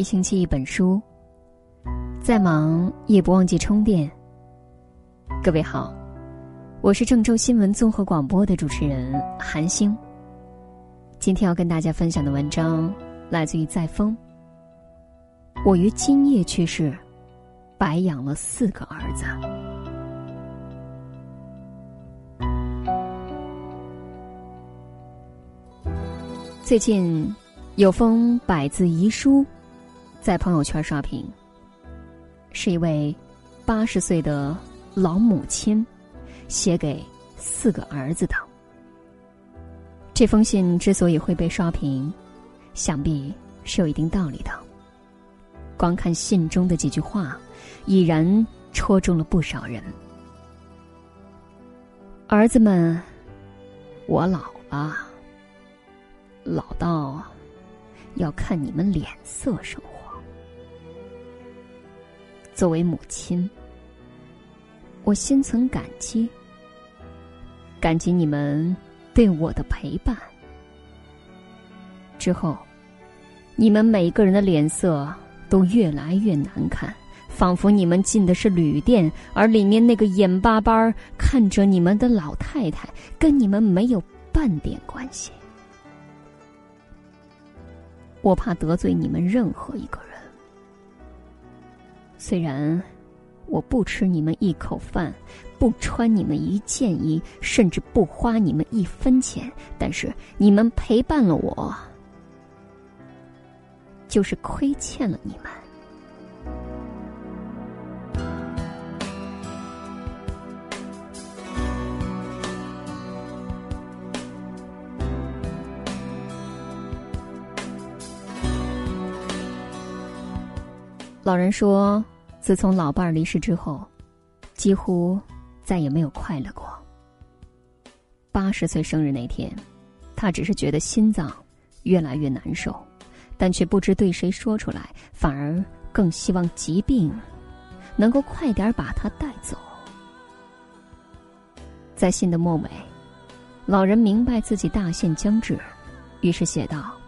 一星期一本书，再忙也不忘记充电。各位好，我是郑州新闻综合广播的主持人韩星。今天要跟大家分享的文章来自于在风。我于今夜去世，白养了四个儿子。最近有封百字遗书在朋友圈刷屏，是一位八十岁的老母亲写给四个儿子的。这封信之所以会被刷屏，想必是有一定道理的。光看信中的几句话，已然戳中了不少人。儿子们，我老了。老到要看你们脸色生活。作为母亲，我心存感激，感激你们对我的陪伴。之后，你们每个人的脸色都越来越难看，仿佛你们进的是旅店，而里面那个眼巴巴看着你们的老太太，跟你们没有半点关系。我怕得罪你们任何一个人。虽然我不吃你们一口饭，不穿你们一件衣，甚至不花你们一分钱，但是你们陪伴了我，就是亏欠了你们。老人说：“自从老伴儿离世之后，几乎再也没有快乐过。八十岁生日那天，他只是觉得心脏越来越难受，但却不知对谁说出来，反而更希望疾病能够快点把他带走。”在信的末尾，老人明白自己大限将至，于是写道。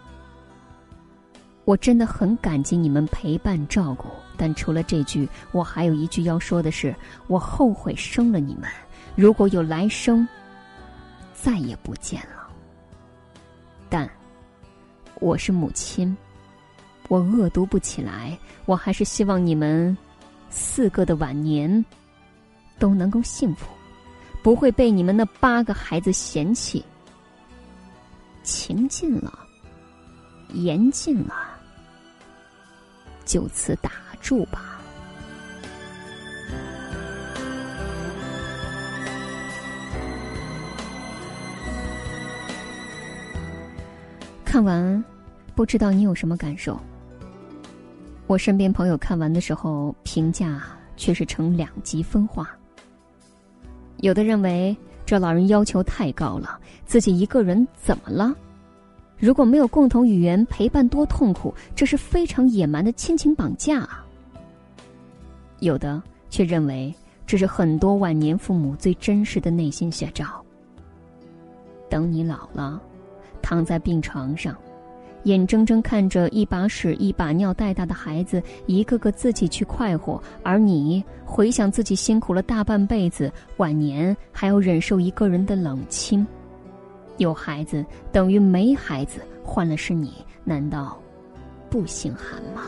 我真的很感激你们陪伴照顾，但除了这句，我还有一句要说的是：我后悔生了你们。如果有来生，再也不见了。但我是母亲，我恶毒不起来。我还是希望你们四个的晚年都能够幸福，不会被你们那八个孩子嫌弃。情尽了，言尽了。就此打住吧。看完，不知道你有什么感受？我身边朋友看完的时候，评价却是呈两极分化。有的认为这老人要求太高了，自己一个人怎么了？如果没有共同语言陪伴，多痛苦！这是非常野蛮的亲情绑架啊。有的却认为这是很多晚年父母最真实的内心写照。等你老了，躺在病床上，眼睁睁看着一把屎一把尿带大的孩子一个个自己去快活，而你回想自己辛苦了大半辈子，晚年还要忍受一个人的冷清。有孩子等于没孩子，换了是你，难道不心寒吗？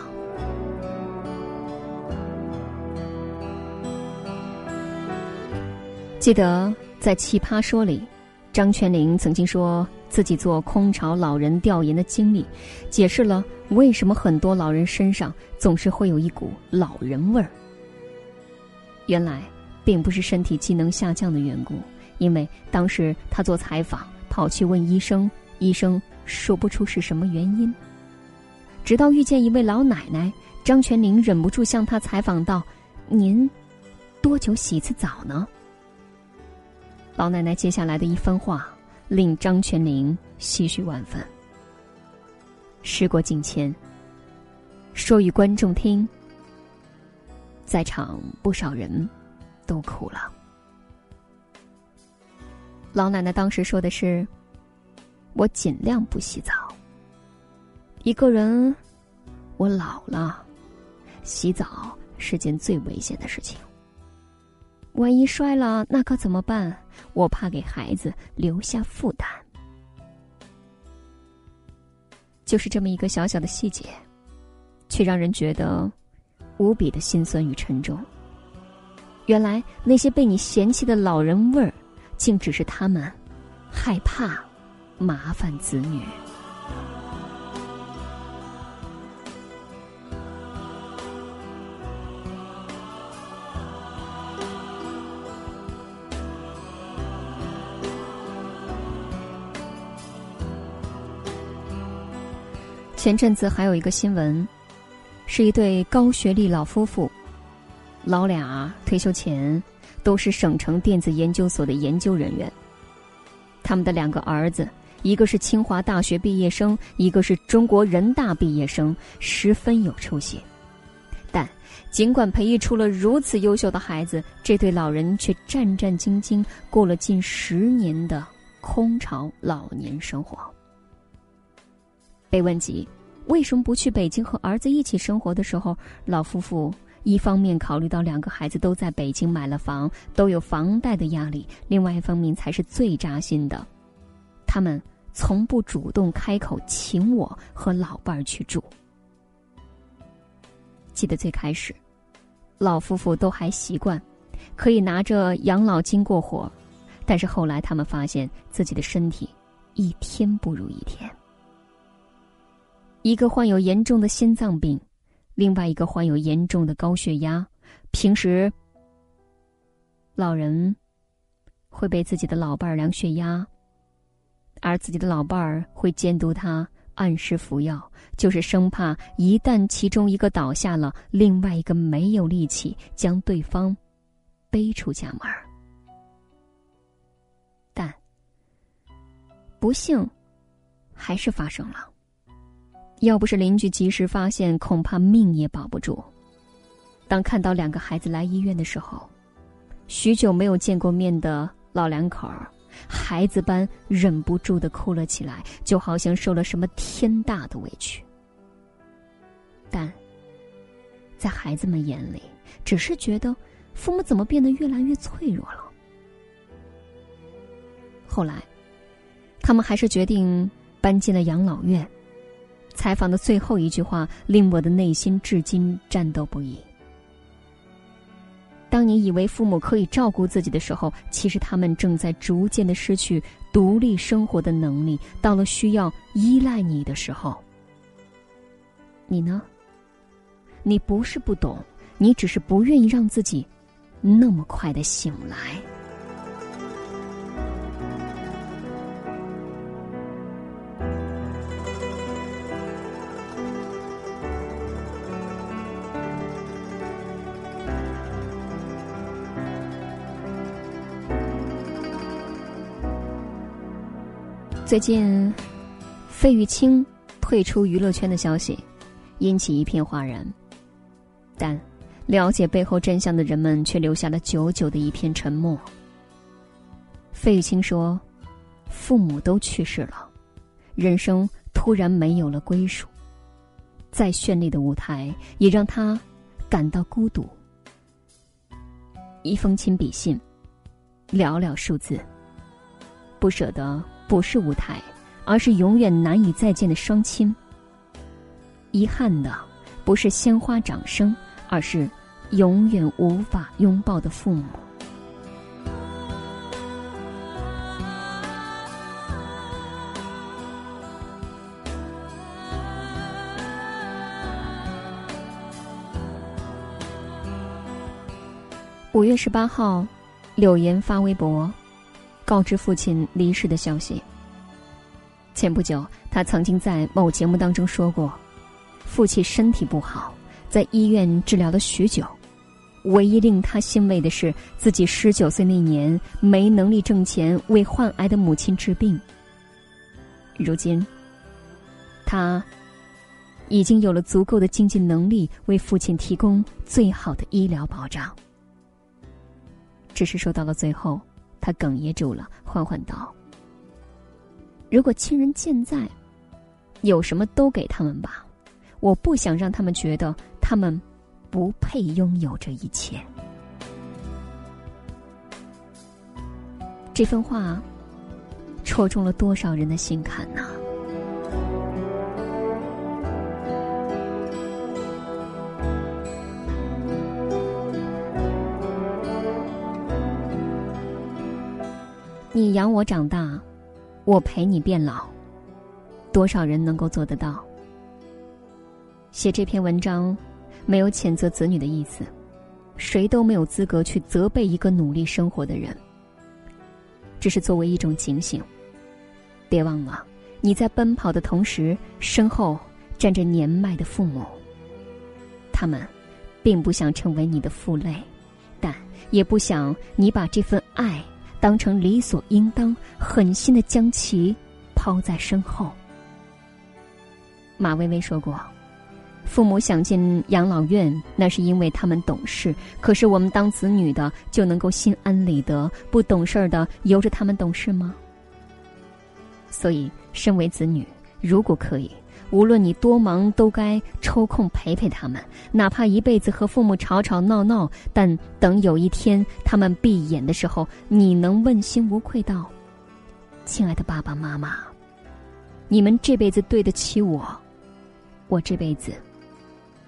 记得在《奇葩说》里，张泉灵曾经说自己做空巢老人调研的经历，解释了为什么很多老人身上总是会有一股老人味儿。原来并不是身体机能下降的缘故，因为当时他做采访。跑去问医生，医生说不出是什么原因。直到遇见一位老奶奶，张全林忍不住向她采访道：“您多久洗一次澡呢？”老奶奶接下来的一番话令张全林唏嘘万分。时过境迁，说与观众听，在场不少人都哭了。老奶奶当时说的是：“我尽量不洗澡，一个人我老了，洗澡是件最危险的事情。万一摔了，那可怎么办？我怕给孩子留下负担。就是这么一个小小的细节，却让人觉得无比的心酸与沉重。原来那些被你嫌弃的老人味儿，竟只是他们害怕麻烦子女。前阵子还有一个新闻，是一对高学历老夫妇，老俩退休前都是省城电子研究所的研究人员。他们的两个儿子，一个是清华大学毕业生，一个是中国人大毕业生，十分有出息。但尽管培育出了如此优秀的孩子，这对老人却战战兢兢过了近十年的空巢老年生活。被问及为什么不去北京和儿子一起生活的时候，老夫妇一方面考虑到两个孩子都在北京买了房，都有房贷的压力；另外一方面才是最扎心的，他们从不主动开口请我和老伴儿去住。记得最开始，老夫妇都还习惯可以拿着养老金过活，但是后来他们发现自己的身体一天不如一天。一个患有严重的心脏病，另外一个患有严重的高血压。平时，老人会被自己的老伴儿量血压，而自己的老伴儿会监督他按时服药，就是生怕一旦其中一个倒下了，另外一个没有力气将对方背出家门。但不幸还是发生了。要不是邻居及时发现，恐怕命也保不住。当看到两个孩子来医院的时候，许久没有见过面的老两口儿，孩子般忍不住的哭了起来，就好像受了什么天大的委屈。但在孩子们眼里，只是觉得父母怎么变得越来越脆弱了。后来，他们还是决定搬进了养老院。采访的最后一句话令我的内心至今战斗不已。当你以为父母可以照顾自己的时候，其实他们正在逐渐的失去独立生活的能力。到了需要依赖你的时候，你呢？你不是不懂，你只是不愿意让自己那么快的醒来。最近，费玉清退出娱乐圈的消息引起一片哗然，但了解背后真相的人们却留下了久久的一片沉默。费玉清说：“父母都去世了，人生突然没有了归属，再绚丽的舞台也让他感到孤独。一封亲笔信，寥寥数字，不舍得。”不是舞台，而是永远难以再见的双亲。遗憾的，不是鲜花掌声，而是永远无法拥抱的父母。五月十八号，柳岩发微博。告知父亲离世的消息。前不久，他曾经在某节目当中说过，父亲身体不好，在医院治疗了许久。唯一令他欣慰的是，自己十九岁那年没能力挣钱为患癌的母亲治病。如今，他已经有了足够的经济能力为父亲提供最好的医疗保障。只是说到了最后。他哽咽住了，缓缓道：“如果亲人健在，有什么都给他们吧。我不想让他们觉得他们不配拥有这一切。这份话戳中了多少人的心坎呢？你养我长大，我陪你变老，多少人能够做得到？写这篇文章，没有谴责子女的意思，谁都没有资格去责备一个努力生活的人。只是作为一种警醒，别忘了你在奔跑的同时，身后站着年迈的父母。他们，并不想成为你的负累，但也不想你把这份爱。当成理所应当，狠心的将其抛在身后。马薇薇说过：“父母想进养老院，那是因为他们懂事。可是我们当子女的就能够心安理得，不懂事儿的由着他们懂事吗？”所以，身为子女，如果可以。无论你多忙，都该抽空陪陪他们，哪怕一辈子和父母吵吵闹闹，但等有一天他们闭眼的时候，你能问心无愧道：“亲爱的爸爸妈妈，你们这辈子对得起我，我这辈子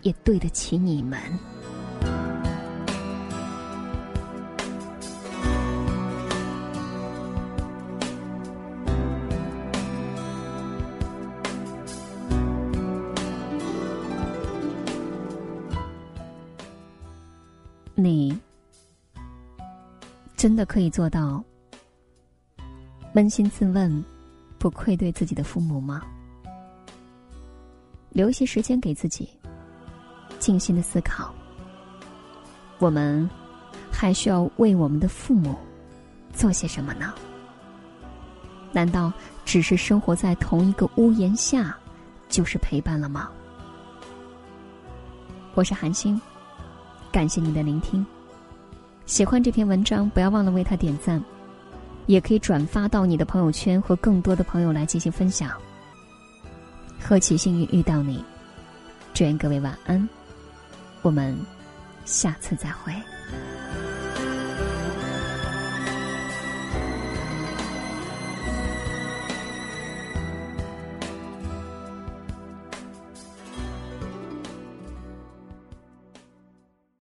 也对得起你们。”你真的可以做到扪心自问，不愧对自己的父母吗？留一些时间给自己，静心的思考。我们还需要为我们的父母做些什么呢？难道只是生活在同一个屋檐下就是陪伴了吗？我是韩星。感谢您的聆听，喜欢这篇文章，不要忘了为他点赞，也可以转发到你的朋友圈，和更多的朋友来进行分享。何其幸运遇到你，祝愿各位晚安，我们下次再会。